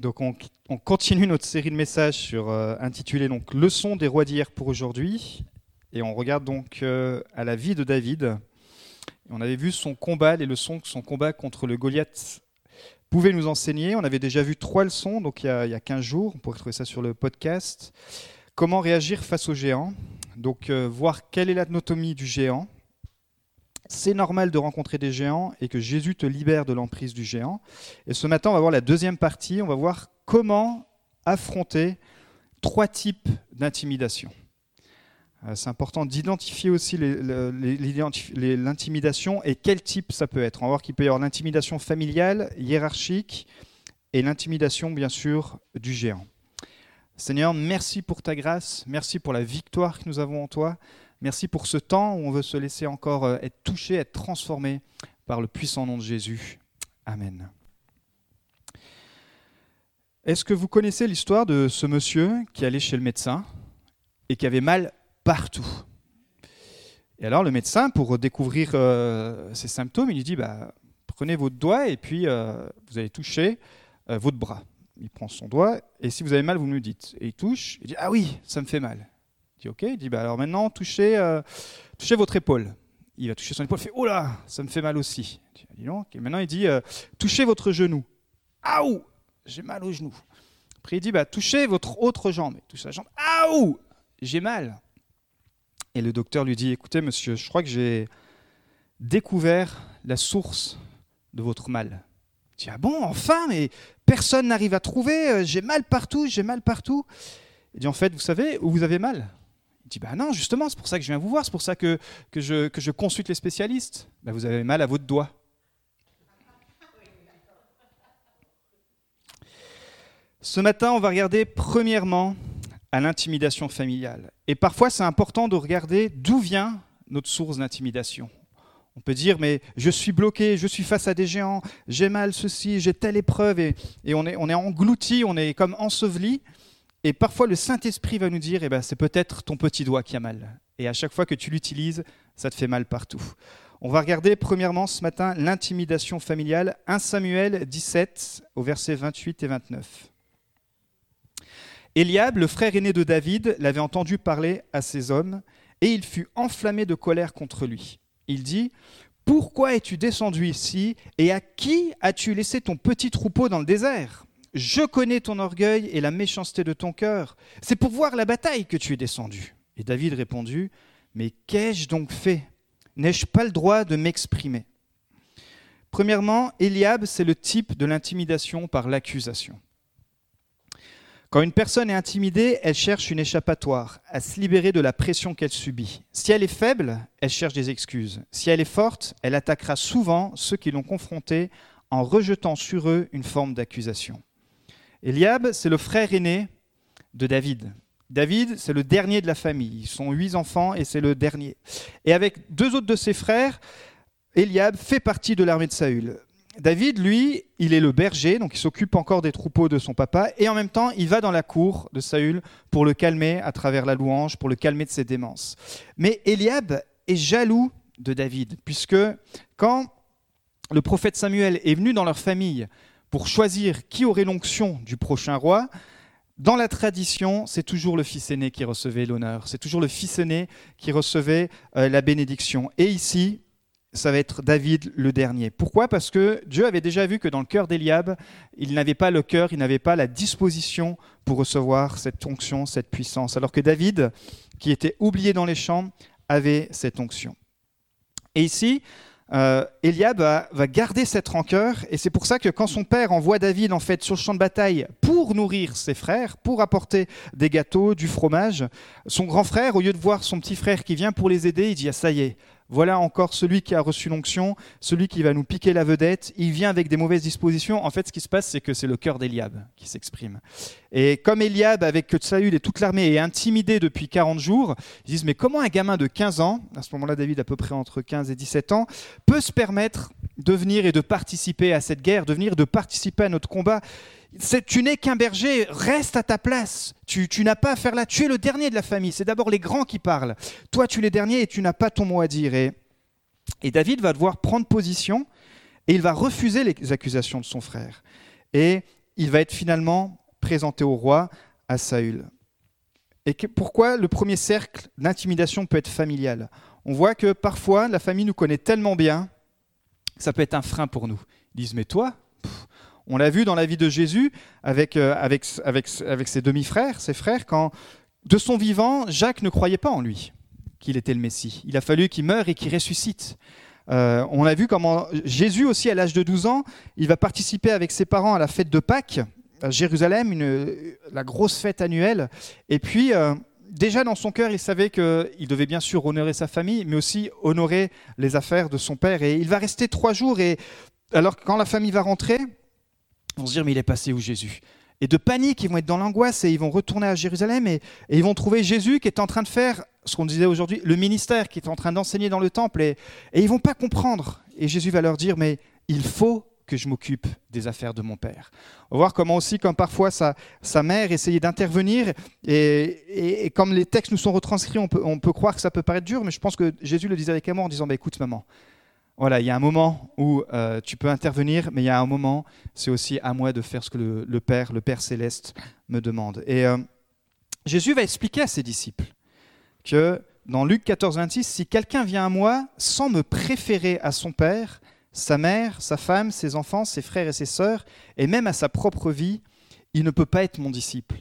Donc on, continue notre série de messages sur euh, intitulée donc Leçon des rois d'hier pour aujourd'hui et on regarde donc euh, à la vie de David. On avait vu son combat, les leçons que son combat contre le Goliath pouvait nous enseigner. On avait déjà vu trois leçons donc il y a, il y a 15 jours, on pourrait trouver ça sur le podcast. Comment réagir face aux géants? Donc euh, voir quelle est l'anatomie du géant, c'est normal de rencontrer des géants et que Jésus te libère de l'emprise du géant. Et ce matin, on va voir la deuxième partie, on va voir comment affronter trois types d'intimidation. Euh, c'est important d'identifier aussi l'intimidation et quel type ça peut être. On va voir qu'il peut y avoir l'intimidation familiale, hiérarchique, et l'intimidation, bien sûr, du géant. Seigneur, merci pour ta grâce, merci pour la victoire que nous avons en toi. Merci pour ce temps où on veut se laisser encore euh, être touché, être transformé par le puissant nom de Jésus. Amen. Est-ce que vous connaissez l'histoire de ce monsieur qui allait chez le médecin et qui avait mal partout? Et alors le médecin, pour découvrir euh, ses symptômes, il lui dit bah, prenez votre doigt et puis euh, vous allez toucher votre bras. Il prend son doigt et si vous avez mal, vous me le dites. Et il touche, il dit ah oui, ça me fait mal. Il dit ok, il dit bah alors maintenant touchez, euh, touchez votre épaule. Il va toucher son épaule, il fait oh là, ça me fait mal aussi. Il dit, non. maintenant il dit euh, touchez votre genou. Aouh, j'ai mal au genou. Après il dit bah touchez votre autre jambe. Il touche la jambe. Aouh, j'ai mal. Et le docteur lui dit écoutez monsieur, je crois que j'ai découvert la source de votre mal. Il dit ah bon enfin mais personne n'arrive à trouver. Euh, j'ai mal partout, j'ai mal partout. Il dit en fait vous savez où vous avez mal? Dit bah non, justement, c'est pour ça que je viens vous voir, c'est pour ça que, que, je, que je consulte les spécialistes. Bah, vous avez mal à votre doigt. Ce matin, on va regarder premièrement à l'intimidation familiale. Et parfois, c'est important de regarder d'où vient notre source d'intimidation. On peut dire, mais je suis bloqué, je suis face à des géants, j'ai mal ceci, j'ai telle épreuve, et, et on, est, on est englouti, on est comme enseveli. Et parfois, le Saint-Esprit va nous dire, eh ben, c'est peut-être ton petit doigt qui a mal. Et à chaque fois que tu l'utilises, ça te fait mal partout. On va regarder premièrement ce matin l'intimidation familiale, 1 Samuel 17 au verset 28 et 29. Eliab, le frère aîné de David, l'avait entendu parler à ses hommes, et il fut enflammé de colère contre lui. Il dit, Pourquoi es-tu descendu ici, et à qui as-tu laissé ton petit troupeau dans le désert? Je connais ton orgueil et la méchanceté de ton cœur. C'est pour voir la bataille que tu es descendu. Et David répondit, Mais qu'ai-je donc fait? N'ai-je pas le droit de m'exprimer? Premièrement, Eliab, c'est le type de l'intimidation par l'accusation. Quand une personne est intimidée, elle cherche une échappatoire, à se libérer de la pression qu'elle subit. Si elle est faible, elle cherche des excuses. Si elle est forte, elle attaquera souvent ceux qui l'ont confrontée en rejetant sur eux une forme d'accusation. Eliab, c'est le frère aîné de David. David, c'est le dernier de la famille. Ils sont huit enfants et c'est le dernier. Et avec deux autres de ses frères, Eliab fait partie de l'armée de Saül. David, lui, il est le berger, donc il s'occupe encore des troupeaux de son papa, et en même temps, il va dans la cour de Saül pour le calmer à travers la louange, pour le calmer de ses démences. Mais Eliab est jaloux de David, puisque quand le prophète Samuel est venu dans leur famille pour choisir qui aurait l'onction du prochain roi, dans la tradition, c'est toujours le fils aîné qui recevait l'honneur, c'est toujours le fils aîné qui recevait euh, la bénédiction. Et ici, ça va être David le dernier. Pourquoi? Parce que Dieu avait déjà vu que dans le cœur d'Eliab, il n'avait pas le cœur, il n'avait pas la disposition pour recevoir cette onction, cette puissance, alors que David, qui était oublié dans les champs, avait cette onction. Et ici, euh, Eliab va, garder cette rancœur, et c'est pour ça que quand son père envoie David en fait sur le champ de bataille pour nourrir ses frères, pour apporter des gâteaux, du fromage, son grand frère, au lieu de voir son petit frère qui vient pour les aider, il dit ah, ça y est, voilà encore celui qui a reçu l'onction, celui qui va nous piquer la vedette, il vient avec des mauvaises dispositions. En fait, ce qui se passe, c'est que c'est le cœur d'Eliab qui s'exprime. Et comme Eliab, avec Saül et toute l'armée, est intimidé depuis 40 jours, ils disent, mais comment un gamin de 15 ans, à ce moment-là David à peu près entre 15 et 17 ans, peut se permettre de venir et de participer à cette guerre, de venir de participer à notre combat tu n'es qu'un berger, reste à ta place. Tu, n'as pas à faire là. Tu es le dernier de la famille. C'est d'abord les grands qui parlent. Toi, tu es le dernier et tu n'as pas ton mot à dire. Et, David va devoir prendre position et il va refuser les accusations de son frère. Et il va être finalement présenté au roi, à Saül. Et pourquoi le premier cercle d'intimidation peut être familial? On voit que parfois la famille nous connaît tellement bien ça peut être un frein pour nous. Ils disent mais toi, on l'a vu dans la vie de Jésus avec, euh, avec, ses demi-frères, ses frères, quand de son vivant, Jacques ne croyait pas en lui, qu'il était le Messie. Il a fallu qu'il meure et qu'il ressuscite. Euh, on a vu comment Jésus aussi, à l'âge de 12 ans, il va participer avec ses parents à la fête de Pâques à Jérusalem, une, la grosse fête annuelle. Et puis, euh, déjà dans son cœur, il savait qu'il devait bien sûr honorer sa famille, mais aussi honorer les affaires de son père. Et il va rester trois jours. Et alors, quand la famille va rentrer, on va se dire, mais il est passé où Jésus? Et de panique, ils vont être dans l'angoisse et ils vont retourner à Jérusalem et, ils vont trouver Jésus qui est en train de faire ce qu'on disait aujourd'hui, le ministère, qui est en train d'enseigner dans le temple et, ils vont pas comprendre. Et Jésus va leur dire, mais il faut que je m'occupe des affaires de mon père. On va voir comment aussi, comme parfois sa, mère essayait d'intervenir, et, comme les textes nous sont retranscrits, on peut, on peut croire que ça peut paraître dur, mais je pense que Jésus le disait avec amour en disant, bah, écoute maman, voilà, il y a un moment où euh, tu peux intervenir, mais il y a un moment, c'est aussi à moi de faire ce que le, Père, le Père céleste, me demande. Et euh, Jésus va expliquer à ses disciples que dans Luc 14, 26, si quelqu'un vient à moi sans me préférer à son Père, sa mère, sa femme, ses enfants, ses frères et ses sœurs, et même à sa propre vie, il ne peut pas être mon disciple.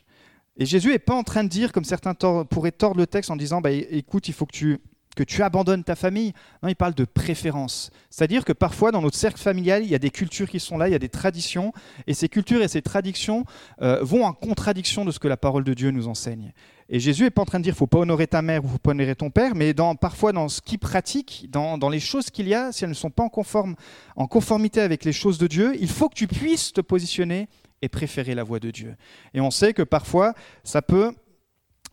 Et Jésus n'est pas en train de dire, comme certains pourraient tordre le texte en disant, bah, écoute, il faut que tu, que tu abandonnes ta famille. Non, il parle de préférence. C'est-à-dire que parfois, dans notre cercle familial, il y a des cultures qui sont là, il y a des traditions, et ces cultures et ces traditions euh, vont en contradiction de ce que la parole de Dieu nous enseigne. Et Jésus n'est pas en train de dire faut pas honorer ta mère ou faut pas honorer ton père, mais parfois dans ce qu'il pratique, dans, dans, les choses qu'il y a, si elles ne sont pas en, conforme, en conformité avec les choses de Dieu, il faut que tu puisses te positionner et préférer la voie de Dieu. Et on sait que parfois, ça peut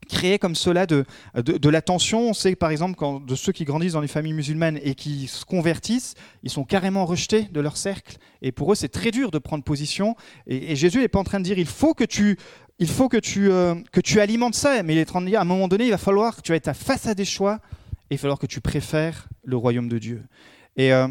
créer comme cela de, de, la tension. On sait par exemple quand, de ceux qui grandissent dans les familles musulmanes et qui se convertissent, ils sont carrément rejetés de leur cercle. Et pour eux, c'est très dur de prendre position. Et, Jésus n'est pas en train de dire il faut que tu, il faut que tu, euh, que tu alimentes ça, mais il est en train de dire à un moment donné, il va falloir que tu vas être face à des choix et il va falloir que tu préfères le royaume de Dieu. Et euh,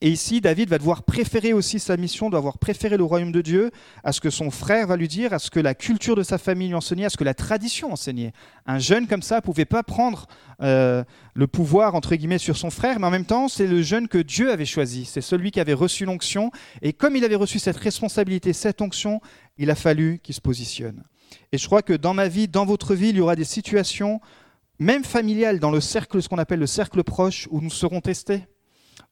et ici, David va devoir préférer aussi sa mission, doit avoir préféré le royaume de Dieu à ce que son frère va lui dire, à ce que la culture de sa famille lui enseignait, à ce que la tradition enseignait. Un jeune comme ça ne pouvait pas prendre euh, le pouvoir, entre guillemets, sur son frère, mais en même temps, c'est le jeune que Dieu avait choisi. C'est celui qui avait reçu l'onction. Et comme il avait reçu cette responsabilité, cette onction, il a fallu qu'il se positionne. Et je crois que dans ma vie, dans votre vie, il y aura des situations, même familiales, dans le cercle, ce qu'on appelle le cercle proche, où nous serons testés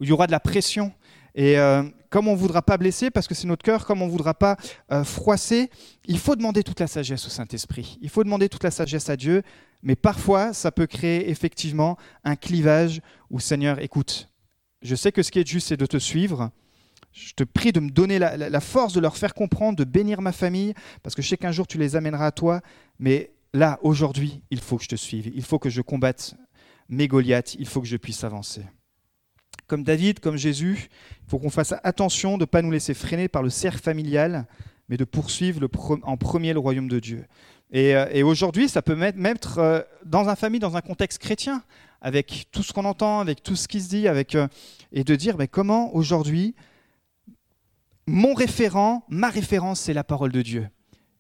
où il y aura de la pression. Et euh, comme on ne voudra pas blesser, parce que c'est notre cœur, comme on ne voudra pas euh, froisser, il faut demander toute la sagesse au Saint-Esprit. Il faut demander toute la sagesse à Dieu. Mais parfois, ça peut créer effectivement un clivage où, Seigneur, écoute, je sais que ce qui est juste, c'est de te suivre. Je te prie de me donner la, la, force de leur faire comprendre, de bénir ma famille, parce que je sais qu'un jour tu les amèneras à toi. Mais là, aujourd'hui, il faut que je te suive. Il faut que je combatte mes Goliaths. Il faut que je puisse avancer comme David, comme Jésus, il faut qu'on fasse attention de ne pas nous laisser freiner par le cercle familial, mais de poursuivre en premier le royaume de Dieu. Et, euh, aujourd'hui, ça peut mettre, euh, dans un famille, dans un contexte chrétien, avec tout ce qu'on entend, avec tout ce qui se dit, avec, euh, et de dire mais comment aujourd'hui, mon référent, ma référence, c'est la parole de Dieu.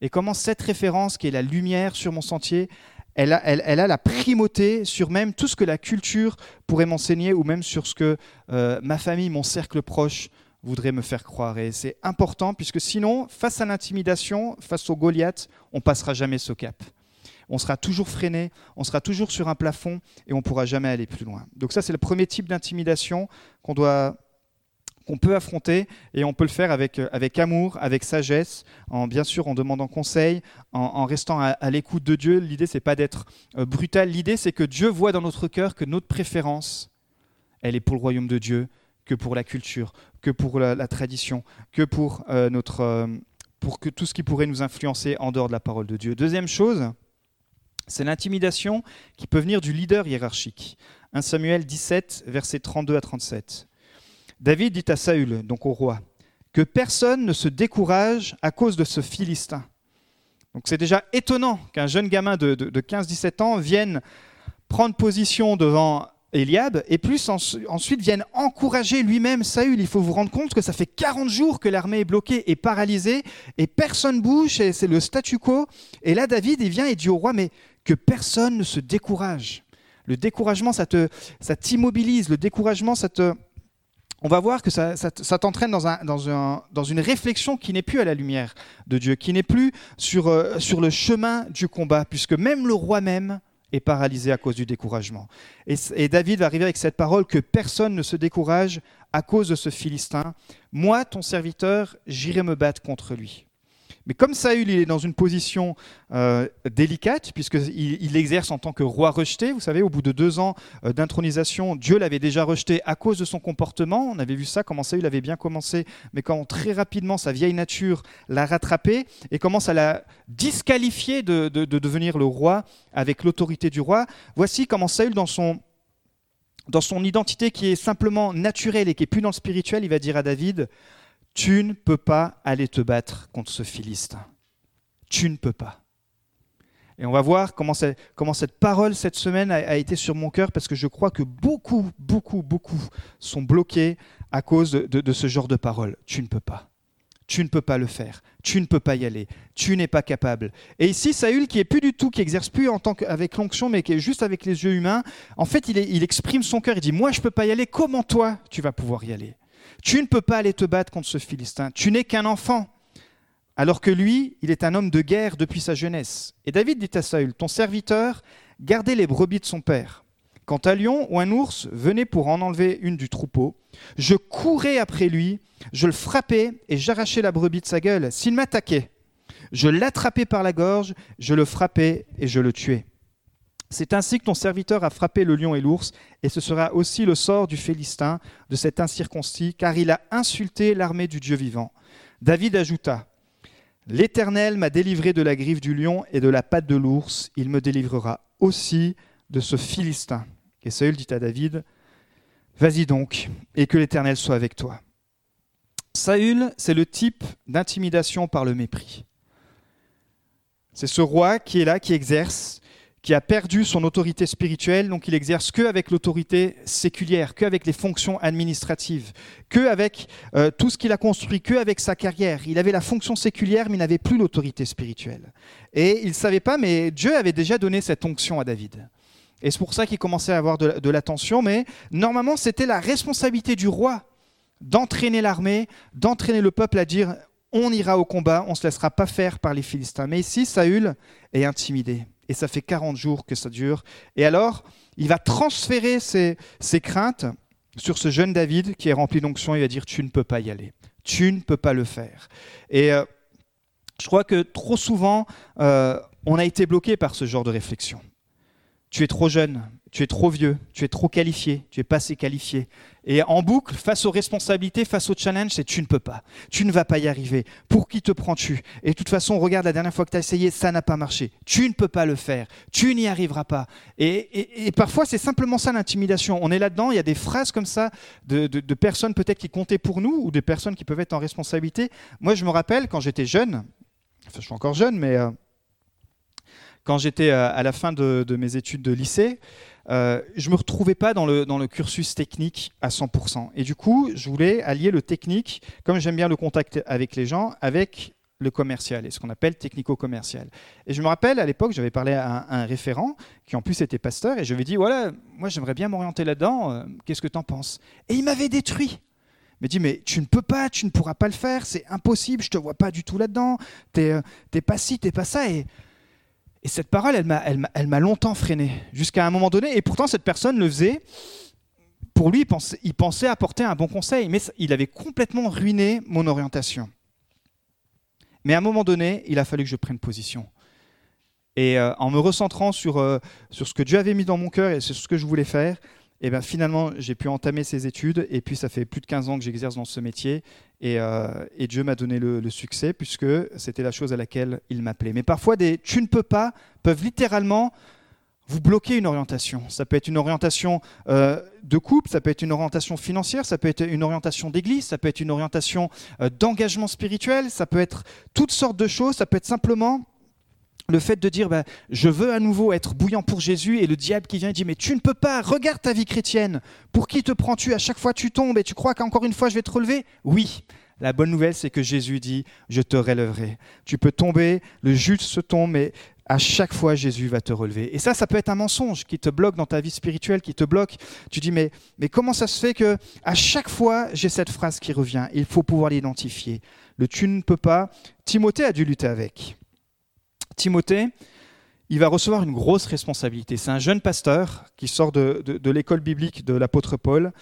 Et comment cette référence, qui est la lumière sur mon sentier, elle a, la primauté sur même tout ce que la culture pourrait m'enseigner ou même sur ce que euh, ma famille, mon cercle proche voudrait me faire croire. Et c'est important puisque sinon, face à l'intimidation, face au Goliath, on passera jamais ce cap. On sera toujours freiné, on sera toujours sur un plafond et on pourra jamais aller plus loin. Donc ça, c'est le premier type d'intimidation qu'on doit qu'on peut affronter et on peut le faire avec, euh, avec amour, avec sagesse, en bien sûr en demandant conseil, en, restant à, l'écoute de Dieu. L'idée c'est pas d'être euh, brutal, l'idée c'est que Dieu voit dans notre cœur que notre préférence, elle est pour le royaume de Dieu, que pour la culture, que pour la, tradition, que pour euh, notre pour que tout ce qui pourrait nous influencer en dehors de la parole de Dieu. Deuxième chose, c'est l'intimidation qui peut venir du leader hiérarchique. 1 Samuel 17, versets 32 à 37. David dit à Saül, donc au roi, que personne ne se décourage à cause de ce Philistin. Donc c'est déjà étonnant qu'un jeune gamin de, 15-17 ans vienne prendre position devant Eliab, et plus ensuite viennent encourager lui-même Saül. Il faut vous rendre compte que ça fait 40 jours que l'armée est bloquée et paralysée, et personne bouge, et c'est le statu quo. Et là, David, il vient et dit au roi, mais que personne ne se décourage. Le découragement, ça te, ça t'immobilise. Le découragement, ça te, on va voir que ça, t'entraîne dans, un, dans, dans, une réflexion qui n'est plus à la lumière de Dieu, qui n'est plus sur, euh, sur le chemin du combat, puisque même le roi même est paralysé à cause du découragement. Et, David va arriver avec cette parole que personne ne se décourage à cause de ce Philistin. Moi, ton serviteur, j'irai me battre contre lui. Mais comme Saül il est dans une position euh, délicate, puisqu'il il exerce en tant que roi rejeté, vous savez, au bout de deux ans euh, d'intronisation, Dieu l'avait déjà rejeté à cause de son comportement. On avait vu ça, comment Saül avait bien commencé, mais comment très rapidement sa vieille nature l'a rattrapé et commence à la disqualifier de, de devenir le roi avec l'autorité du roi. Voici comment Saül, dans son, dans son identité qui est simplement naturelle et qui est plus dans le spirituel, il va dire à David tu ne peux pas aller te battre contre ce Philistin. Tu ne peux pas. Et on va voir comment, comment cette parole cette semaine a, été sur mon cœur parce que je crois que beaucoup, beaucoup, beaucoup sont bloqués à cause de, ce genre de parole. Tu ne peux pas. Tu ne peux pas le faire. Tu ne peux pas y aller. Tu n'es pas capable. Et ici, Saül, qui est plus du tout, qui exerce plus en tant qu'avec l'onction, mais qui est juste avec les yeux humains, en fait, il, il exprime son cœur. Il dit Moi, je ne peux pas y aller. Comment toi, tu vas pouvoir y aller? Tu ne peux pas aller te battre contre ce Philistin. Tu n'es qu'un enfant. Alors que lui, il est un homme de guerre depuis sa jeunesse. Et David dit à Saül, ton serviteur gardait les brebis de son père. Quand un lion ou un ours venait pour en enlever une du troupeau, je courais après lui, je le frappais et j'arrachais la brebis de sa gueule. S'il m'attaquait, je l'attrapais par la gorge, je le frappais et je le tuais. C'est ainsi que ton serviteur a frappé le lion et l'ours, et ce sera aussi le sort du Philistin, de cet incirconcis, car il a insulté l'armée du Dieu vivant. David ajouta, L'Éternel m'a délivré de la griffe du lion et de la patte de l'ours, il me délivrera aussi de ce Philistin. Et Saül dit à David, Vas-y donc, et que l'Éternel soit avec toi. Saül, c'est le type d'intimidation par le mépris. C'est ce roi qui est là, qui exerce, qui a perdu son autorité spirituelle, donc il exerce que avec l'autorité séculière, que avec les fonctions administratives, que avec euh, tout ce qu'il a construit, que avec sa carrière. Il avait la fonction séculière, mais il n'avait plus l'autorité spirituelle. Et il ne savait pas, mais Dieu avait déjà donné cette onction à David. Et c'est pour ça qu'il commençait à avoir de, de l'attention, mais normalement c'était la responsabilité du roi d'entraîner l'armée, d'entraîner le peuple à dire on ira au combat, on ne se laissera pas faire par les Philistins. Mais ici, Saül est intimidé et ça fait 40 jours que ça dure. Et alors, il va transférer ses, craintes sur ce jeune David qui est rempli d'onction. Il va dire Tu ne peux pas y aller. Tu ne peux pas le faire. Et euh, je crois que trop souvent, euh, on a été bloqué par ce genre de réflexion. Tu es trop jeune, tu es trop vieux, tu es trop qualifié, tu es pas assez qualifié. Et en boucle, face aux responsabilités, face aux challenges, c'est tu ne peux pas, tu ne vas pas y arriver. Pour qui te prends-tu? Et de toute façon, regarde la dernière fois que tu as essayé, ça n'a pas marché. Tu ne peux pas le faire, tu n'y arriveras pas. Et, parfois, c'est simplement ça l'intimidation. On est là-dedans, il y a des phrases comme ça de, personnes peut-être qui comptaient pour nous ou des personnes qui peuvent être en responsabilité. Moi, je me rappelle quand j'étais jeune, enfin, je suis encore jeune, mais euh, quand j'étais euh, à la fin de, mes études de lycée, euh, je ne me retrouvais pas dans le, dans le cursus technique à 100%. Et du coup, je voulais allier le technique, comme j'aime bien le contact avec les gens, avec le commercial, et ce qu'on appelle technico-commercial. Et je me rappelle, à l'époque, j'avais parlé à un, référent, qui en plus était pasteur, et je lui ai dit, voilà, moi j'aimerais bien m'orienter là-dedans, euh, qu'est-ce que tu en penses? Et il m'avait détruit. Il m'a dit, mais tu ne peux pas, tu ne pourras pas le faire, c'est impossible, je te vois pas du tout là-dedans, tu n'es pas ci, tu n'es pas ça. Et et cette parole, elle m'a, longtemps freiné, jusqu'à un moment donné. Et pourtant, cette personne le faisait. Pour lui, il pensait, il pensait apporter un bon conseil, mais il avait complètement ruiné mon orientation. Mais à un moment donné, il a fallu que je prenne position. Et euh, en me recentrant sur, euh, sur ce que Dieu avait mis dans mon cœur et sur ce que je voulais faire, et ben finalement, j'ai pu entamer ces études. Et puis, ça fait plus de 15 ans que j'exerce dans ce métier. Et, euh, Dieu m'a donné le, succès, puisque c'était la chose à laquelle il m'appelait. Mais parfois, des tu ne peux pas peuvent littéralement vous bloquer une orientation. Ça peut être une orientation euh, de couple, ça peut être une orientation financière, ça peut être une orientation d'église, ça peut être une orientation euh, d'engagement spirituel, ça peut être toutes sortes de choses, ça peut être simplement le fait de dire bah, je veux à nouveau être bouillant pour Jésus et le diable qui vient et dit mais tu ne peux pas, regarde ta vie chrétienne, pour qui te prends-tu À chaque fois tu tombes et tu crois qu'encore une fois je vais te relever? Oui, la bonne nouvelle c'est que Jésus dit je te relèverai. Tu peux tomber, le juste se tombe, mais à chaque fois Jésus va te relever. Et ça, ça peut être un mensonge qui te bloque dans ta vie spirituelle, qui te bloque. Tu dis mais, mais comment ça se fait que à chaque fois j'ai cette phrase qui revient? Il faut pouvoir l'identifier. Le tu ne peux pas, Timothée a dû lutter avec. Timothée, il va recevoir une grosse responsabilité. C'est un jeune pasteur qui sort de, l'école biblique de l'apôtre Paul.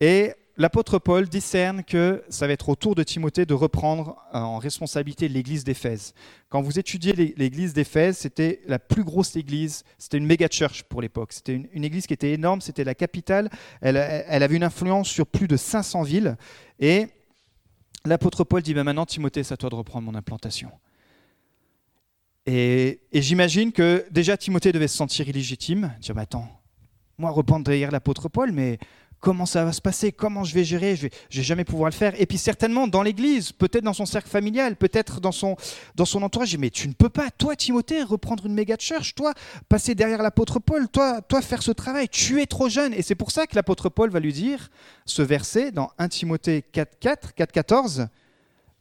Et l'apôtre Paul discerne que ça va être au tour de Timothée de reprendre euh, en responsabilité l'église d'Éphèse. Quand vous étudiez l'église d'Éphèse, c'était la plus grosse église, c'était une méga church pour l'époque. C'était une, église qui était énorme, c'était la capitale. Elle, avait une influence sur plus de 500 villes. Et l'apôtre Paul dit ben maintenant, Timothée, c'est à toi de reprendre mon implantation. Et, j'imagine que déjà Timothée devait se sentir illégitime, dire mais attends, moi reprendre derrière l'apôtre Paul, mais comment ça va se passer? Comment je vais gérer? Je vais, vais jamais pouvoir le faire. Et puis certainement dans l'Église, peut-être dans son cercle familial, peut-être dans son, dans son entourage. Mais tu ne peux pas, toi Timothée, reprendre une méga church, toi passer derrière l'apôtre Paul, toi, toi faire ce travail. Tu es trop jeune. Et c'est pour ça que l'apôtre Paul va lui dire ce verset dans 1 Timothée 4.4, 4.14,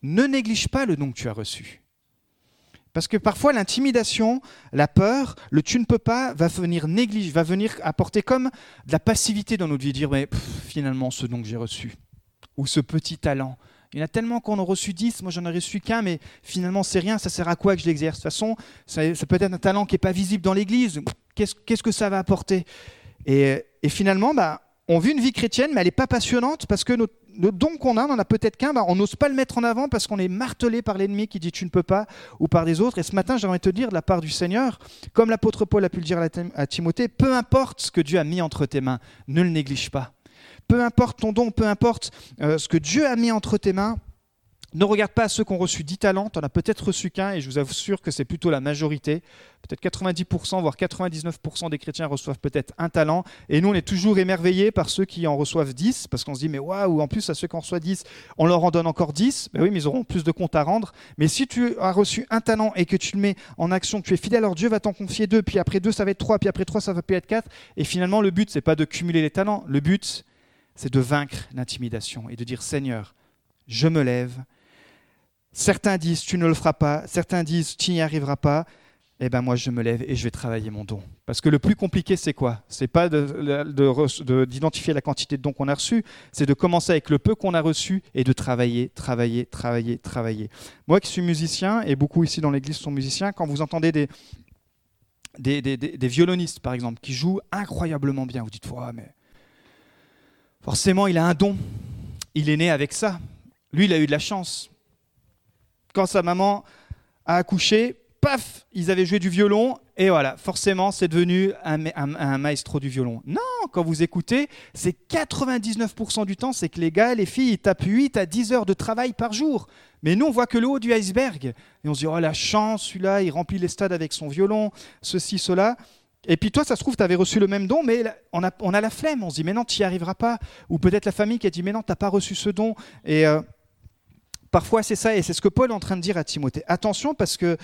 ne néglige pas le don que tu as reçu. Parce que parfois l'intimidation, la peur, le tu ne peux pas va venir négliger, va venir apporter comme de la passivité dans notre vie, dire mais finalement ce don que j'ai reçu, ou ce petit talent. Il y en a tellement qu'on en a reçu 10, moi j'en ai reçu qu'un, mais finalement c'est rien, ça sert à quoi que je l'exerce? De toute façon, ça, peut être un talent qui n'est pas visible dans l'Église, qu'est-ce que ça va apporter? Et, et, finalement, bah, on vit une vie chrétienne, mais elle n'est pas passionnante parce que le don qu'on a, on n'en a peut-être qu'un, bah, on n'ose pas le mettre en avant parce qu'on est martelé par l'ennemi qui dit tu ne peux pas, ou par des autres. Et ce matin, j'aimerais te dire de la part du Seigneur, comme l'apôtre Paul a pu le dire à Timothée, peu importe ce que Dieu a mis entre tes mains, ne le néglige pas. Peu importe ton don, peu importe euh, ce que Dieu a mis entre tes mains, ne regarde pas ceux qui ont reçu 10 talents, tu en as peut-être reçu qu'un, et je vous assure que c'est plutôt la majorité. Peut-être 90%, voire 99% des chrétiens reçoivent peut-être un talent, et nous on est toujours émerveillés par ceux qui en reçoivent 10, parce qu'on se dit, mais waouh, en plus à ceux qui en reçoivent 10, on leur en donne encore 10, ben oui, mais ils auront plus de comptes à rendre. Mais si tu as reçu un talent et que tu le mets en action, que tu es fidèle, alors Dieu va t'en confier deux, puis après deux, ça va être trois, puis après trois, ça va peut être quatre, et finalement le but, c'est pas de cumuler les talents, le but, c'est de vaincre l'intimidation et de dire, Seigneur, je me lève, Certains disent tu ne le feras pas, certains disent tu n'y arriveras pas. Eh bien moi je me lève et je vais travailler mon don. Parce que le plus compliqué c'est quoi? C'est pas d'identifier la quantité de dons qu'on a reçus, c'est de commencer avec le peu qu'on a reçu et de travailler, travailler, travailler, travailler. Moi qui suis musicien, et beaucoup ici dans l'église sont musiciens, quand vous entendez des, des, violonistes par exemple qui jouent incroyablement bien, vous dites mais forcément il a un don, il est né avec ça. Lui il a eu de la chance quand sa maman a accouché, paf, ils avaient joué du violon, et voilà, forcément, c'est devenu un, maestro du violon. Non, quand vous écoutez, c'est 99% du temps, c'est que les gars, les filles, ils tapent 8 à 10 heures de travail par jour. Mais nous, on voit que le haut du iceberg. Et on se dit, oh la chance, celui-là, il remplit les stades avec son violon, ceci, cela. Et puis toi, ça se trouve, tu avais reçu le même don, mais on a, la flemme. On se dit, mais non, tu n'y arriveras pas. Ou peut-être la famille qui a dit, mais non, tu n'as pas reçu ce don. Et. Euh, Parfois, c'est ça, et c'est ce que Paul est en train de dire à Timothée. Attention, parce que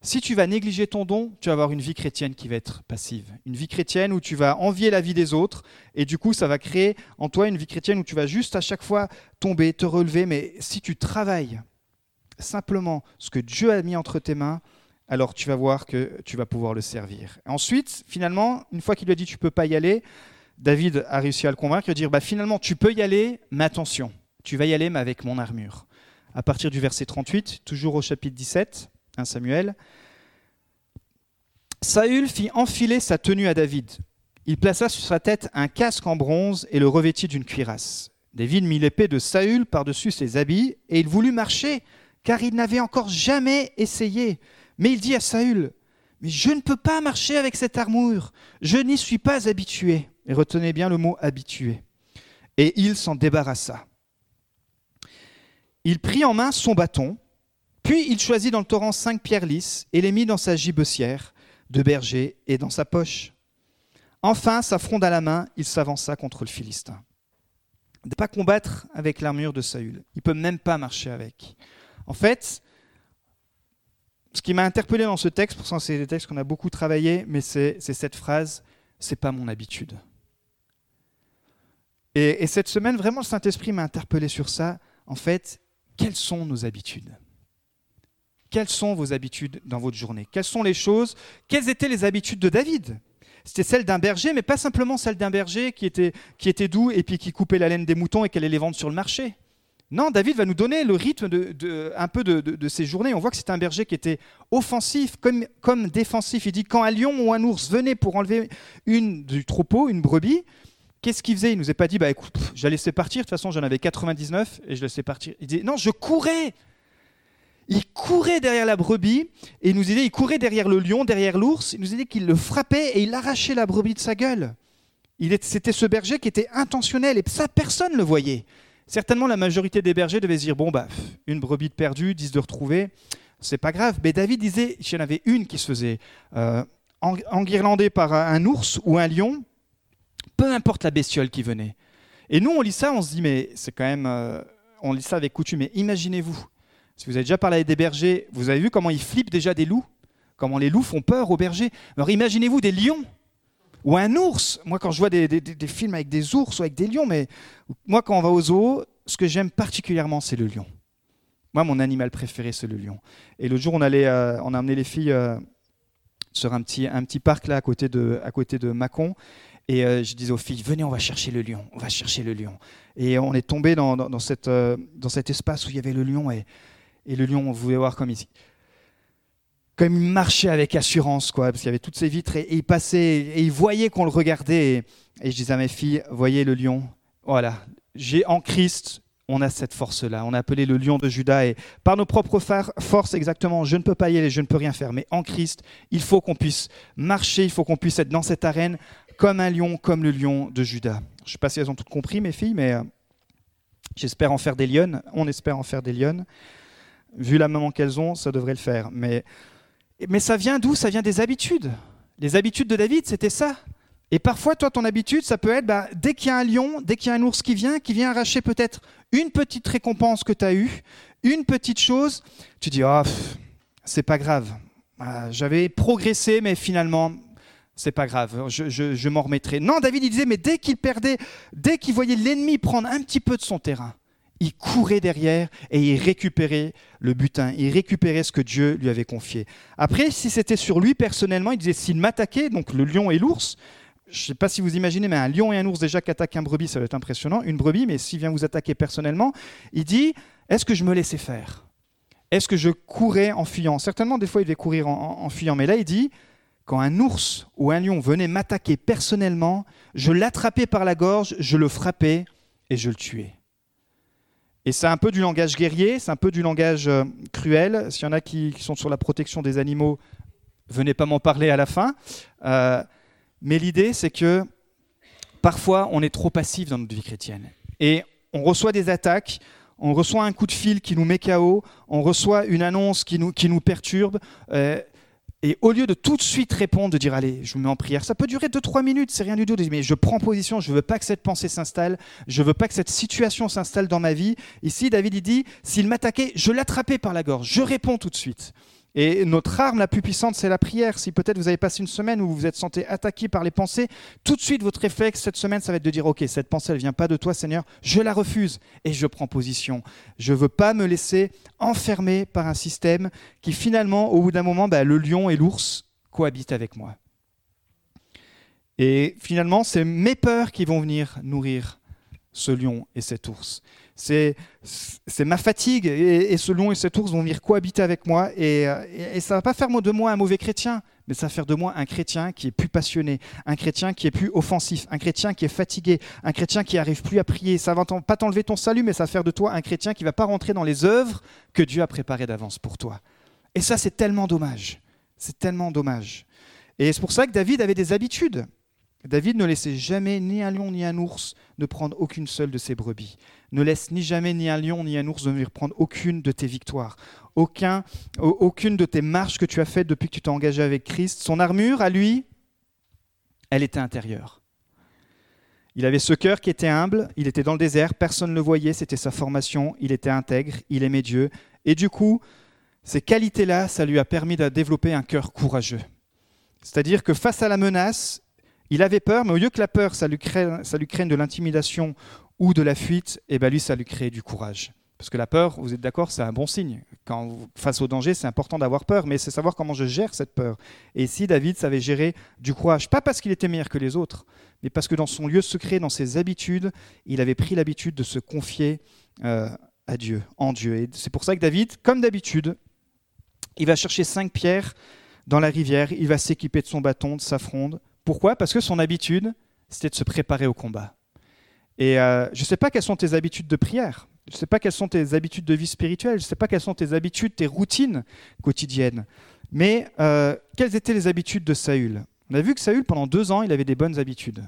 si tu vas négliger ton don, tu vas avoir une vie chrétienne qui va être passive. Une vie chrétienne où tu vas envier la vie des autres, et du coup, ça va créer en toi une vie chrétienne où tu vas juste à chaque fois tomber, te relever. Mais si tu travailles simplement ce que Dieu a mis entre tes mains, alors tu vas voir que tu vas pouvoir le servir. Ensuite, finalement, une fois qu'il lui a dit tu peux pas y aller, David a réussi à le convaincre et dire bah, finalement tu peux y aller, mais attention, tu vas y aller mais avec mon armure à partir du verset 38, toujours au chapitre 17, 1 Samuel. Saül fit enfiler sa tenue à David. Il plaça sur sa tête un casque en bronze et le revêtit d'une cuirasse. David mit l'épée de Saül par-dessus ses habits et il voulut marcher, car il n'avait encore jamais essayé. Mais il dit à Saül, Mais je ne peux pas marcher avec cette armure, je n'y suis pas habitué. Et retenez bien le mot habitué. Et il s'en débarrassa. Il prit en main son bâton, puis il choisit dans le torrent cinq pierres lisses et les mit dans sa gibecière de berger et dans sa poche. Enfin, sa fronde à la main, il s'avança contre le Philistin. Il ne pas combattre avec l'armure de Saül. Il peut même pas marcher avec. En fait, ce qui m'a interpellé dans ce texte, pourtant c'est des textes qu'on a beaucoup travaillé, mais c'est cette phrase, c'est pas mon habitude. Et, et cette semaine, vraiment, le Saint-Esprit m'a interpellé sur ça. En fait, quelles sont nos habitudes? Quelles sont vos habitudes dans votre journée? Quelles sont les choses? Quelles étaient les habitudes de David? C'était celles d'un berger, mais pas simplement celles d'un berger qui était, doux et puis qui coupait la laine des moutons et qui allait les vendre sur le marché. Non, David va nous donner le rythme de, un peu de, de, ses journées. On voit que c'est un berger qui était offensif comme, comme défensif. Il dit quand un lion ou un ours venait pour enlever une du troupeau, une brebis, qu'est-ce qu'il faisait? Il nous a pas dit bah écoute, je la laissais partir. De toute façon, j'en avais 99 et je laissais partir. Il dit non, je courais. Il courait derrière la brebis et il nous disait il courait derrière le lion, derrière l'ours. Il nous dit qu'il le frappait et il arrachait la brebis de sa gueule. C'était ce berger qui était intentionnel et ça personne ne le voyait. Certainement, la majorité des bergers devaient se dire bon, bah, une brebis de perdue, dix de retrouvée, c'est pas grave. Mais David disait qu'il y en avait une qui se faisait euh, enguirlander par un ours ou un lion, peu importe la bestiole qui venait. Et nous, on lit ça, on se dit mais c'est quand même. Euh, on lit ça avec coutume, mais imaginez-vous, si vous avez déjà parlé avec des bergers, vous avez vu comment ils flippent déjà des loups? Comment les loups font peur aux bergers? Alors imaginez-vous des lions ou un ours. Moi, quand je vois des, films avec des ours ou avec des lions, mais moi, quand on va au zoo, ce que j'aime particulièrement, c'est le lion. Moi, mon animal préféré, c'est le lion. Et le jour, on, allait, euh, on a amené les filles euh, sur un petit, un petit parc là, à côté de, à côté de Mâcon. Et euh, je disais aux filles, venez, on va chercher le lion, on va chercher le lion. Et on est tombé dans, dans, cette, dans cet espace où il y avait le lion. Et, et le lion, on voulait voir comme ici comme il marchait avec assurance, quoi, parce qu'il y avait toutes ces vitres, et, il passait, et il voyait qu'on le regardait. Et, je disais à mes filles, voyez le lion, voilà, j'ai en Christ, on a cette force-là. On a appelé le lion de Judas, et par nos propres forces, exactement, je ne peux pas y aller, je ne peux rien faire. Mais en Christ, il faut qu'on puisse marcher, il faut qu'on puisse être dans cette arène comme un lion, comme le lion de Judas. Je ne sais pas si elles ont tout compris, mes filles, mais euh, j'espère en faire des lionnes. On espère en faire des lionnes. Vu la maman qu'elles ont, ça devrait le faire. Mais mais ça vient d'où? Ça vient des habitudes. Les habitudes de David, c'était ça. Et parfois, toi, ton habitude, ça peut être, bah, dès qu'il y a un lion, dès qu'il y a un ours qui vient, qui vient arracher peut-être une petite récompense que tu as eue, une petite chose, tu dis, oh, c'est pas grave. Ah, j'avais progressé, mais finalement, c'est pas grave, je, m'en remettrai. Non, David, il disait, mais dès qu'il perdait, dès qu'il voyait l'ennemi prendre un petit peu de son terrain, il courait derrière et il récupérait le butin, il récupérait ce que Dieu lui avait confié. Après, si c'était sur lui personnellement, il disait s'il m'attaquait, donc le lion et l'ours, je ne sais pas si vous imaginez, mais un lion et un ours déjà qui attaquent un brebis, ça va être impressionnant. Une brebis, mais s'il vient vous attaquer personnellement, il dit est-ce que je me laissais faire? Est-ce que je courais en fuyant? Certainement, des fois, il devait courir en, en fuyant, mais là, il dit quand un ours ou un lion venait m'attaquer personnellement, je l'attrapais par la gorge, je le frappais et je le tuais. Et c'est un peu du langage guerrier, c'est un peu du langage euh, cruel. S'il y en a qui, sont sur la protection des animaux, venez pas m'en parler à la fin. Euh, mais l'idée, c'est que parfois, on est trop passif dans notre vie chrétienne. Et on reçoit des attaques, on reçoit un coup de fil qui nous met KO, on reçoit une annonce qui nous, perturbe. Euh, et au lieu de tout de suite répondre, de dire allez, je me mets en prière, ça peut durer 2-3 minutes, c'est rien du tout. Mais je prends position, je veux pas que cette pensée s'installe, je veux pas que cette situation s'installe dans ma vie. Ici, David il dit s'il m'attaquait, je l'attrapais par la gorge, je réponds tout de suite. Et notre arme la plus puissante, c'est la prière. Si peut-être vous avez passé une semaine où vous vous êtes senti attaqué par les pensées, tout de suite, votre réflexe cette semaine, ça va être de dire, OK, cette pensée, elle vient pas de toi, Seigneur, je la refuse et je prends position. Je veux pas me laisser enfermer par un système qui finalement, au bout d'un moment, bah, le lion et l'ours cohabitent avec moi. Et finalement, c'est mes peurs qui vont venir nourrir ce lion et cet ours c'est ma fatigue et, ce lion et cet ours vont venir cohabiter avec moi et, ça va pas faire de moi un mauvais chrétien, mais ça va faire de moi un chrétien qui est plus passionné, un chrétien qui est plus offensif, un chrétien qui est fatigué, un chrétien qui arrive plus à prier. Ça va pas t'enlever ton salut, mais ça va faire de toi un chrétien qui va pas rentrer dans les œuvres que Dieu a préparées d'avance pour toi. Et ça, c'est tellement dommage. C'est tellement dommage. Et c'est pour ça que David avait des habitudes. David ne laissait jamais ni un lion ni un ours ne prendre aucune seule de ses brebis. Ne laisse ni jamais ni un lion ni un ours venir prendre aucune de tes victoires, aucun, aucune de tes marches que tu as faites depuis que tu t'es engagé avec Christ. Son armure, à lui, elle était intérieure. Il avait ce cœur qui était humble, il était dans le désert, personne ne le voyait, c'était sa formation, il était intègre, il aimait Dieu. Et du coup, ces qualités-là, ça lui a permis de développer un cœur courageux. C'est-à-dire que face à la menace, il avait peur, mais au lieu que la peur, ça lui craigne, ça lui craigne de l'intimidation ou de la fuite, et eh ben lui, ça lui crée du courage. Parce que la peur, vous êtes d'accord, c'est un bon signe. Quand face au danger, c'est important d'avoir peur, mais c'est savoir comment je gère cette peur. Et si David savait gérer du courage, pas parce qu'il était meilleur que les autres, mais parce que dans son lieu secret, dans ses habitudes, il avait pris l'habitude de se confier euh, à Dieu, en Dieu. Et c'est pour ça que David, comme d'habitude, il va chercher cinq pierres dans la rivière, il va s'équiper de son bâton, de sa fronde. Pourquoi? Parce que son habitude, c'était de se préparer au combat. Et euh, je ne sais pas quelles sont tes habitudes de prière. Je ne sais pas quelles sont tes habitudes de vie spirituelle, je ne sais pas quelles sont tes habitudes, tes routines quotidiennes. Mais euh, quelles étaient les habitudes de Saül? On a vu que Saül, pendant deux ans, il avait des bonnes habitudes.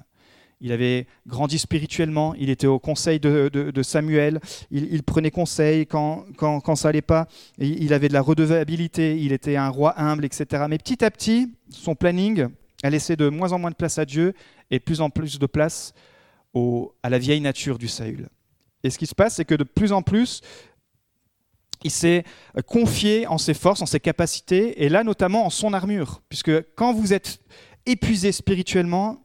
Il avait grandi spirituellement, il était au conseil de, Samuel, il, prenait conseil quand, quand, ça n'allait pas, il avait de la redevabilité, il était un roi humble, etc. Mais petit à petit, son planning a laissé de moins en moins de place à Dieu et plus en plus de place à la vieille nature du Saül. Et ce qui se passe, c'est que de plus en plus, il s'est confié en ses forces, en ses capacités, et là notamment en son armure. Puisque quand vous êtes épuisé spirituellement,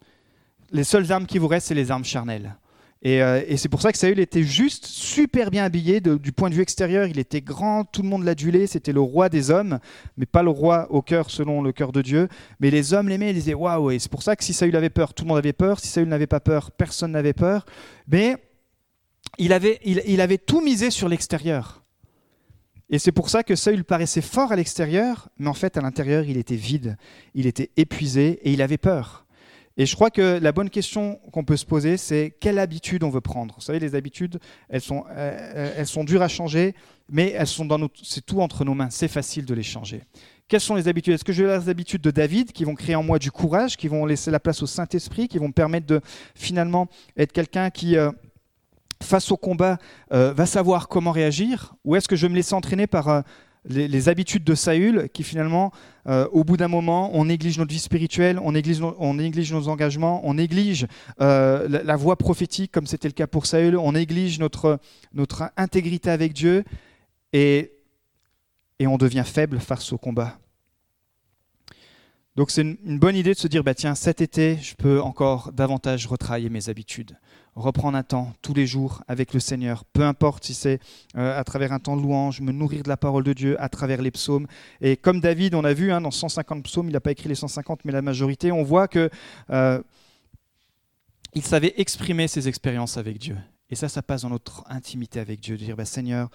les seules armes qui vous restent, c'est les armes charnelles. Euh, et, c'est pour ça que Saül était juste super bien habillé du point de vue extérieur. Il était grand, tout le monde l'adulait. C'était le roi des hommes, mais pas le roi au cœur selon le cœur de Dieu. Mais les hommes l'aimaient, ils disaient waouh. Et c'est pour ça que si Saül avait peur, tout le monde avait peur. Si Saül n'avait pas peur, personne n'avait peur. Mais il avait, il, avait tout misé sur l'extérieur. Et c'est pour ça que Saül paraissait fort à l'extérieur, mais en fait à l'intérieur il était vide, il était épuisé et il avait peur. Et je crois que la bonne question qu'on peut se poser, c'est quelle habitude on veut prendre. Vous savez, les habitudes, elles sont, euh, elles sont dures à changer, mais elles sont dans c'est tout entre nos mains. C'est facile de les changer. Quelles sont les habitudes? Est-ce que je vais les habitudes de David qui vont créer en moi du courage, qui vont laisser la place au Saint-Esprit, qui vont me permettre de finalement être quelqu'un qui euh, face au combat, euh, va savoir comment réagir? Ou est-ce que je vais me laisser entraîner par euh, les, habitudes de Saül qui finalement, euh, au bout d'un moment, on néglige notre vie spirituelle, on néglige, nos engagements, on néglige la, la, voie prophétique comme c'était le cas pour Saül, on néglige notre, notre intégrité avec Dieu et, et on devient faible face au combat. Donc c'est une, bonne idée de se dire, bah tiens, cet été, je peux encore davantage retravailler mes habitudes, reprendre un temps tous les jours avec le Seigneur, peu importe si c'est euh, à travers un temps de louange, me nourrir de la parole de Dieu, à travers les psaumes. Et comme David, on a vu hein, dans 150 psaumes, il n'a pas écrit les 150, mais la majorité, on voit que euh, il savait exprimer ses expériences avec Dieu. Et ça, ça passe dans notre intimité avec Dieu, de dire, bah, Seigneur,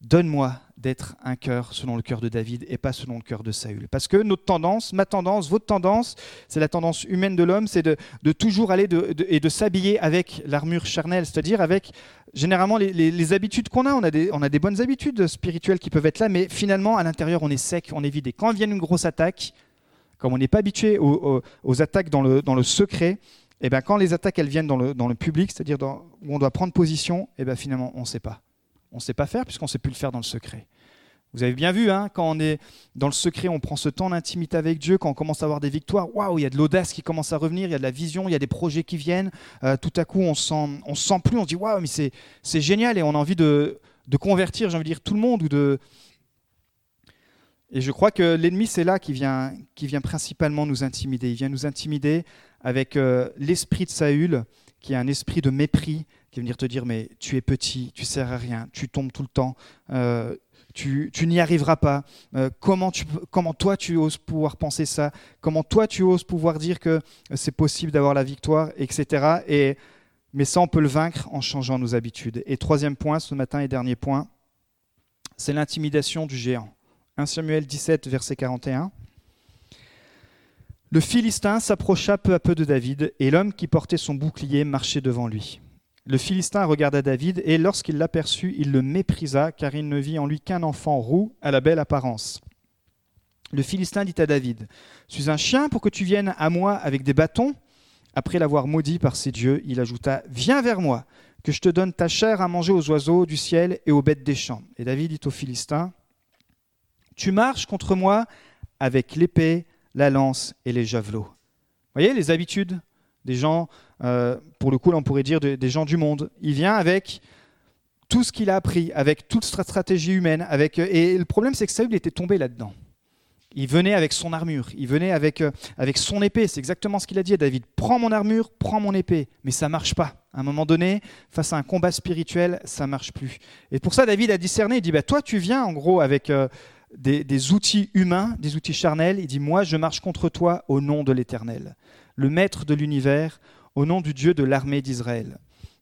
Donne-moi d'être un cœur selon le cœur de David et pas selon le cœur de Saül. Parce que notre tendance, ma tendance, votre tendance, c'est la tendance humaine de l'homme, c'est de, toujours aller et de s'habiller avec l'armure charnelle, c'est-à-dire avec généralement les, habitudes qu'on a. On a, des, bonnes habitudes spirituelles qui peuvent être là, mais finalement, à l'intérieur, on est sec, on est vide. Et quand vient une grosse attaque, comme on n'est pas habitué aux, attaques dans le, secret, et eh bien quand les attaques elles viennent dans le, public, c'est-à-dire où on doit prendre position, et eh bien finalement, on ne sait pas. On ne sait pas faire puisqu'on ne sait plus le faire dans le secret. Vous avez bien vu, hein, quand on est dans le secret, on prend ce temps d'intimité avec Dieu, quand on commence à avoir des victoires, waouh, il y a de l'audace qui commence à revenir, il y a de la vision, il y a des projets qui viennent. Euh, tout à coup, on sent, on se sent plus, on se dit waouh, mais c'est, c'est génial et on a envie de, de convertir, j'ai envie de dire tout le monde ou de. Et je crois que l'ennemi, c'est là qui vient, qui vient principalement nous intimider. Il vient nous intimider avec euh, l'esprit de Saül, qui est un esprit de mépris, qui va venir te dire mais tu es petit, tu sers à rien, tu tombes tout le temps, euh, tu, n'y arriveras pas. Euh, comment, tu, comment toi tu oses pouvoir penser ça? Comment toi tu oses pouvoir dire que c'est possible d'avoir la victoire, etc. Et, mais ça, on peut le vaincre en changeant nos habitudes. Et troisième point, ce matin et dernier point, c'est l'intimidation du géant. 1 Samuel 17, verset 41. Le Philistin s'approcha peu à peu de David, et l'homme qui portait son bouclier marchait devant lui. Le Philistin regarda David, et lorsqu'il l'aperçut, il le méprisa, car il ne vit en lui qu'un enfant roux à la belle apparence. Le Philistin dit à David, Suis un chien pour que tu viennes à moi avec des bâtons? Après l'avoir maudit par ses dieux, il ajouta, Viens vers moi, que je te donne ta chair à manger aux oiseaux du ciel et aux bêtes des champs. Et David dit au Philistin, Tu marches contre moi avec l'épée, la lance et les javelots. Voyez les habitudes des gens, euh, pour le coup, on pourrait dire des gens du monde. Il vient avec tout ce qu'il a appris, avec toute stratégie humaine. Avec, et le problème, c'est que Saül était tombé là-dedans. Il venait avec son armure, il venait avec, euh, avec son épée. C'est exactement ce qu'il a dit à David. Prends mon armure, prends mon épée. Mais ça marche pas. À un moment donné, face à un combat spirituel, ça marche plus. Et pour ça, David a discerné. Il dit bah, Toi, tu viens en gros avec euh, des outils humains, des outils charnels. Il dit Moi, je marche contre toi au nom de l'Éternel, le maître de l'univers, au nom du Dieu de l'armée d'Israël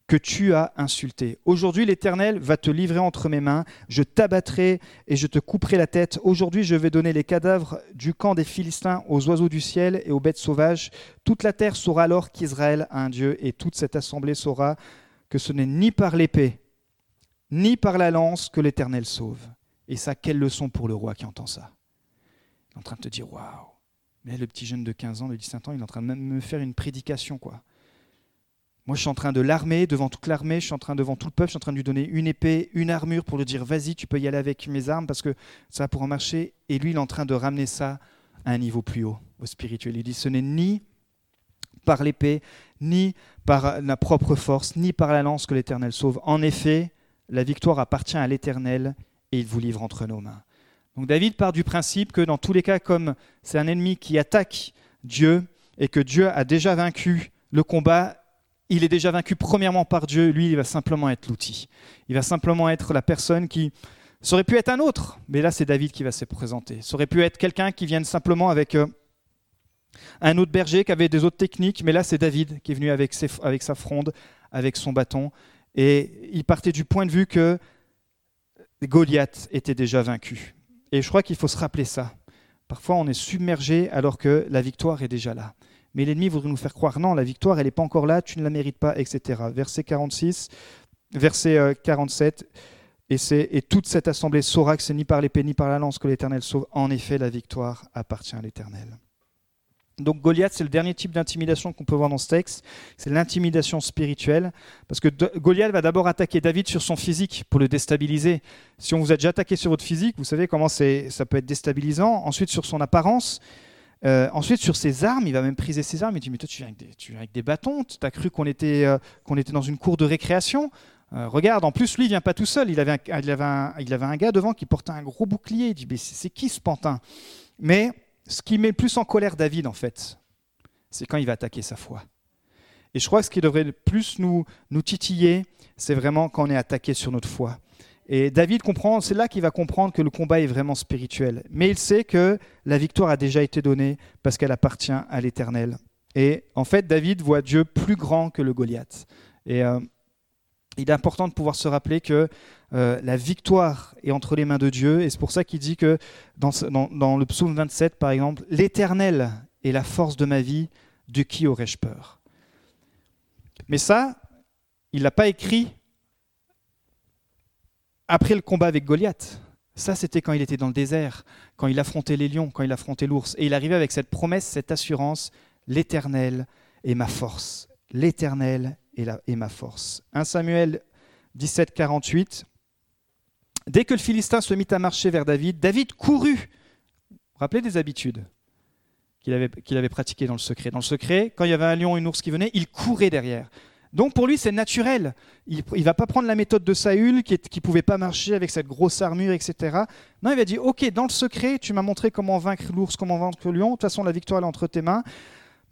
que tu as insulté. Aujourd'hui, l'Éternel va te livrer entre mes mains, je t'abattrai et je te couperai la tête. Aujourd'hui, je vais donner les cadavres du camp des Philistins aux oiseaux du ciel et aux bêtes sauvages. Toute la terre saura alors qu'Israël a un Dieu et toute cette assemblée saura que ce n'est ni par l'épée, ni par la lance que l'Éternel sauve. Et ça, quelle leçon pour le roi qui entend ça Il est en train de te dire, waouh Mais le petit jeune de 15 ans, de 17 ans, il est en train de me faire une prédication, quoi. Moi, je suis en train de l'armer, devant toute l'armée, je suis en train devant tout le peuple, je suis en train de lui donner une épée, une armure pour lui dire vas-y, tu peux y aller avec mes armes parce que ça va pouvoir marcher. Et lui, il est en train de ramener ça à un niveau plus haut, au spirituel. Il dit ce n'est ni par l'épée, ni par la propre force, ni par la lance que l'Éternel sauve. En effet, la victoire appartient à l'Éternel et il vous livre entre nos mains. Donc David part du principe que dans tous les cas, comme c'est un ennemi qui attaque Dieu et que Dieu a déjà vaincu le combat, il est déjà vaincu premièrement par Dieu, lui, il va simplement être l'outil. Il va simplement être la personne qui... Ça aurait pu être un autre, mais là, c'est David qui va se présenter. Ça aurait pu être quelqu'un qui vienne simplement avec euh, un autre berger qui avait des autres techniques, mais là, c'est David qui est venu avec, avec sa fronde, avec son bâton. Et il partait du point de vue que Goliath était déjà vaincu. Et je crois qu'il faut se rappeler ça. Parfois, on est submergé alors que la victoire est déjà là mais l'ennemi voudrait nous faire croire non, la victoire, elle n'est pas encore là, tu ne la mérites pas, etc. Verset 46, verset 47, euh, et, et toute cette assemblée saura que c'est ni par l'épée ni par la lance que l'Éternel sauve. En effet, la victoire appartient à l'Éternel. Donc Goliath, c'est le dernier type d'intimidation qu'on peut voir dans ce texte, c'est l'intimidation spirituelle, parce que Goliath va d'abord attaquer David sur son physique pour le déstabiliser. Si on vous a déjà attaqué sur votre physique, vous savez comment ça peut être déstabilisant. Ensuite sur son apparence, euh, ensuite, sur ses armes, il va même priser ses armes. Il dit Mais toi, tu viens avec des, bâtons Tu as cru qu'on était, euh, qu'on était dans une cour de récréation euh, Regarde, en plus, lui, il vient pas tout seul. Il avait, un, il, avait il avait un gars devant qui portait un gros bouclier. Il dit Mais c'est qui ce pantin? Mais ce qui met le plus en colère David, en fait, c'est quand il va attaquer sa foi. Et je crois que ce qui devrait le plus nous, nous titiller, c'est vraiment quand on est attaqué sur notre foi. Et David comprend, c'est là qu'il va comprendre que le combat est vraiment spirituel. Mais il sait que la victoire a déjà été donnée parce qu'elle appartient à l'Éternel. Et en fait, David voit Dieu plus grand que le Goliath. Et euh, il est important de pouvoir se rappeler que euh, la victoire est entre les mains de Dieu. Et c'est pour ça qu'il dit que dans, dans, le psaume 27, par exemple, l'Éternel est la force de ma vie, de qui aurais-je peur? Mais ça, il l'a pas écrit après le combat avec Goliath. Ça, c'était quand il était dans le désert, quand il affrontait les lions, quand il affrontait l'ours. Et il arrivait avec cette promesse, cette assurance, l'Éternel est ma force. L'Éternel est, ma force. 1 Samuel 17, 48. Dès que le Philistin se mit à marcher vers David, David courut. Vous vous rappelez des habitudes qu'il avait, qu'il avait pratiquées dans le secret? Dans le secret, quand il y avait un lion, une ours qui venait, il courait derrière. Donc pour lui, c'est naturel. Il ne va pas prendre la méthode de Saül, qui ne pouvait pas marcher avec cette grosse armure, etc. Non, il va dire, ok, dans le secret, tu m'as montré comment vaincre l'ours, comment vaincre le lion. De toute façon, la victoire est entre tes mains.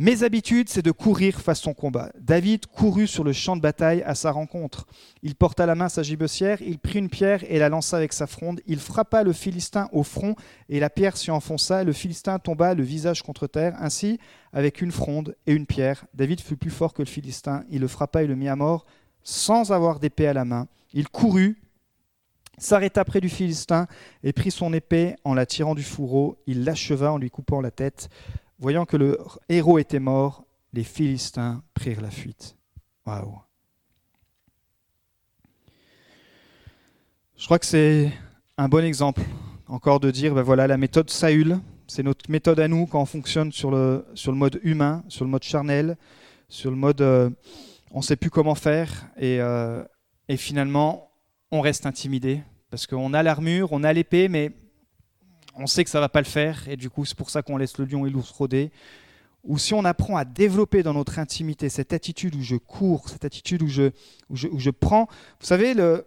Mes habitudes, c'est de courir face son combat. David courut sur le champ de bataille à sa rencontre. Il porta la main sa gibecière, il prit une pierre et la lança avec sa fronde. Il frappa le Philistin au front et la pierre s'y enfonça. Le Philistin tomba le visage contre terre. Ainsi, avec une fronde et une pierre, David fut plus fort que le Philistin. Il le frappa et le mit à mort sans avoir d'épée à la main. Il courut, s'arrêta près du Philistin et prit son épée en la tirant du fourreau. Il l'acheva en lui coupant la tête. Voyant que le héros était mort, les Philistins prirent la fuite. Waouh! Je crois que c'est un bon exemple, encore de dire, ben voilà, la méthode Saül, c'est notre méthode à nous quand on fonctionne sur le, sur le mode humain, sur le mode charnel, sur le mode euh, on ne sait plus comment faire, et, euh, et finalement, on reste intimidé, parce qu'on a l'armure, on a l'épée, mais on sait que ça va pas le faire, et du coup c'est pour ça qu'on laisse le lion et l'ours rôder. Ou si on apprend à développer dans notre intimité cette attitude où je cours, cette attitude où je, où je, prends. Vous savez, le,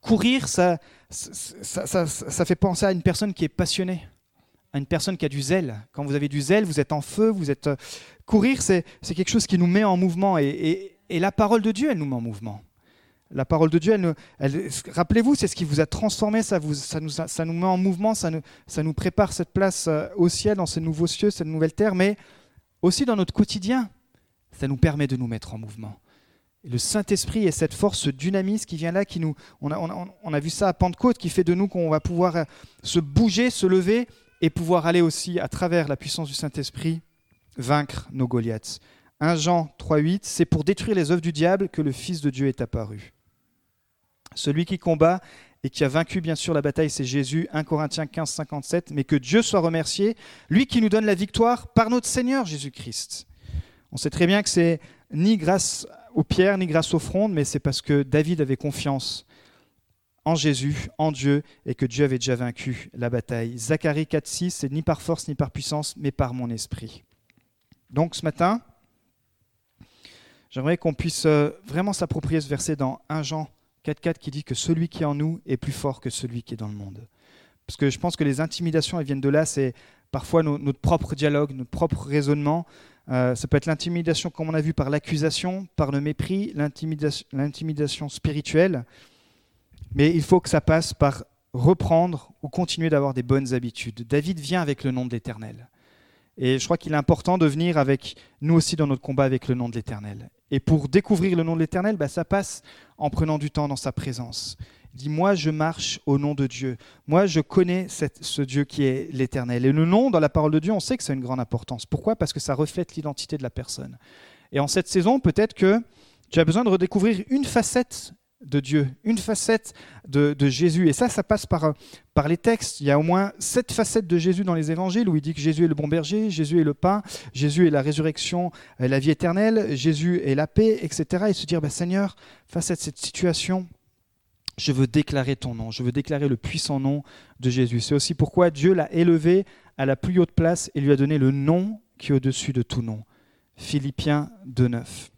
courir, ça ça, ça, fait penser à une personne qui est passionnée, à une personne qui a du zèle. Quand vous avez du zèle, vous êtes en feu, vous êtes... Euh, courir, c'est quelque chose qui nous met en mouvement. Et, et, la parole de Dieu, elle nous met en mouvement. La parole de Dieu, rappelez-vous, c'est ce qui vous a transformé, ça, vous, nous, met en mouvement, ça nous, ça nous prépare cette place euh, au ciel, dans ces nouveaux cieux, cette nouvelle terre, mais aussi dans notre quotidien, ça nous permet de nous mettre en mouvement le Saint-Esprit est cette force, ce dynamisme qui vient là, qui nous, on a, on, a, vu ça à Pentecôte, qui fait de nous qu'on va pouvoir euh, se bouger, se lever et pouvoir aller aussi, à travers la puissance du Saint-Esprit, vaincre nos Goliaths. 1 Jean 3.8, c'est pour détruire les œuvres du diable que le Fils de Dieu est apparu. Celui qui combat et qui a vaincu bien sûr la bataille, c'est Jésus, 1 Corinthiens 15, 57, mais que Dieu soit remercié, lui qui nous donne la victoire par notre Seigneur Jésus-Christ. On sait très bien que c'est ni grâce aux pierres ni grâce aux frondes, mais c'est parce que David avait confiance en Jésus, en Dieu, et que Dieu avait déjà vaincu la bataille. Zacharie 4.6, c'est ni par force ni par puissance, mais par mon esprit. Donc ce matin, j'aimerais qu'on puisse euh, vraiment s'approprier ce verset dans 1 Jean 4.4 qui dit que celui qui est en nous est plus fort que celui qui est dans le monde. Parce que je pense que les intimidations, elles viennent de là, c'est parfois notre propre dialogue, notre propre raisonnement, euh, ça peut être l'intimidation, comme on a vu, par l'accusation, par le mépris, l'intimidation spirituelle. Mais il faut que ça passe par reprendre ou continuer d'avoir des bonnes habitudes. David vient avec le nom de l'Éternel. Et je crois qu'il est important de venir avec nous aussi dans notre combat avec le nom de l'Éternel. Et pour découvrir le nom de l'Éternel, bah, ça passe en prenant du temps dans sa présence dit Moi, je marche au nom de Dieu. Moi, je connais ce Dieu qui est l'éternel. Et le nom, dans la parole de Dieu, on sait que ça a une grande importance. Pourquoi? Parce que ça reflète l'identité de la personne. Et en cette saison, peut-être que tu as besoin de redécouvrir une facette de Dieu, une facette de, Jésus. Et ça, ça passe par, par les textes. Il y a au moins sept facettes de Jésus dans les évangiles où il dit que Jésus est le bon berger, Jésus est le pain, Jésus est la résurrection, la vie éternelle, Jésus est la paix, etc. Et se dire, bah, Seigneur, face à cette situation, je veux déclarer ton nom, je veux déclarer le puissant nom de Jésus. C'est aussi pourquoi Dieu l'a élevé à la plus haute place et lui a donné le nom qui est au-dessus de tout nom. Philippiens 2.9.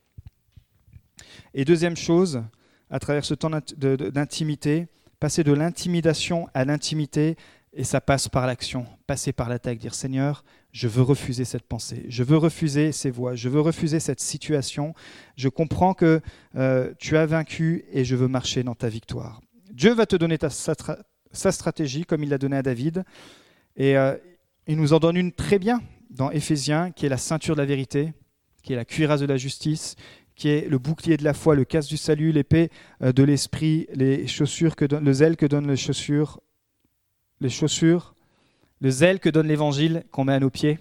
Et deuxième chose, à travers ce temps d'intimité, passer de l'intimidation à l'intimité, et ça passe par l'action, passer par l'attaque, dire Seigneur, je veux refuser cette pensée, je veux refuser ces voix, je veux refuser cette situation, je comprends que euh, tu as vaincu et je veux marcher dans ta victoire. Dieu va te donner sa, stratégie comme il l'a donné à David, et euh, il nous en donne une très bien dans Éphésiens, qui est la ceinture de la vérité, qui est la cuirasse de la justice, qui est le bouclier de la foi, le casque du salut, l'épée euh, de l'esprit, les chaussures le zèle que donnent les chaussures les chaussures, le zèle que donne l'Évangile qu'on met à nos pieds.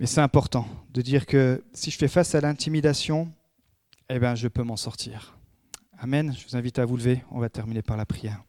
Mais c'est important de dire que si je fais face à l'intimidation, eh ben, je peux m'en sortir. Amen. Je vous invite à vous lever. On va terminer par la prière.